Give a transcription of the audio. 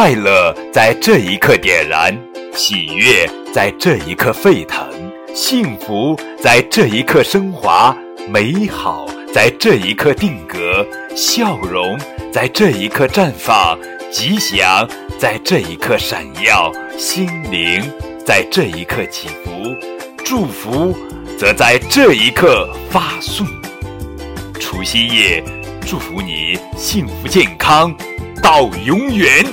快乐在这一刻点燃喜悦在这一刻沸腾幸福在这一刻升华美好在这一刻定格笑容在这一刻绽放吉祥在这一刻闪耀心灵在这一刻起伏祝福则在这一刻发送除夕夜祝福你幸福健康到永远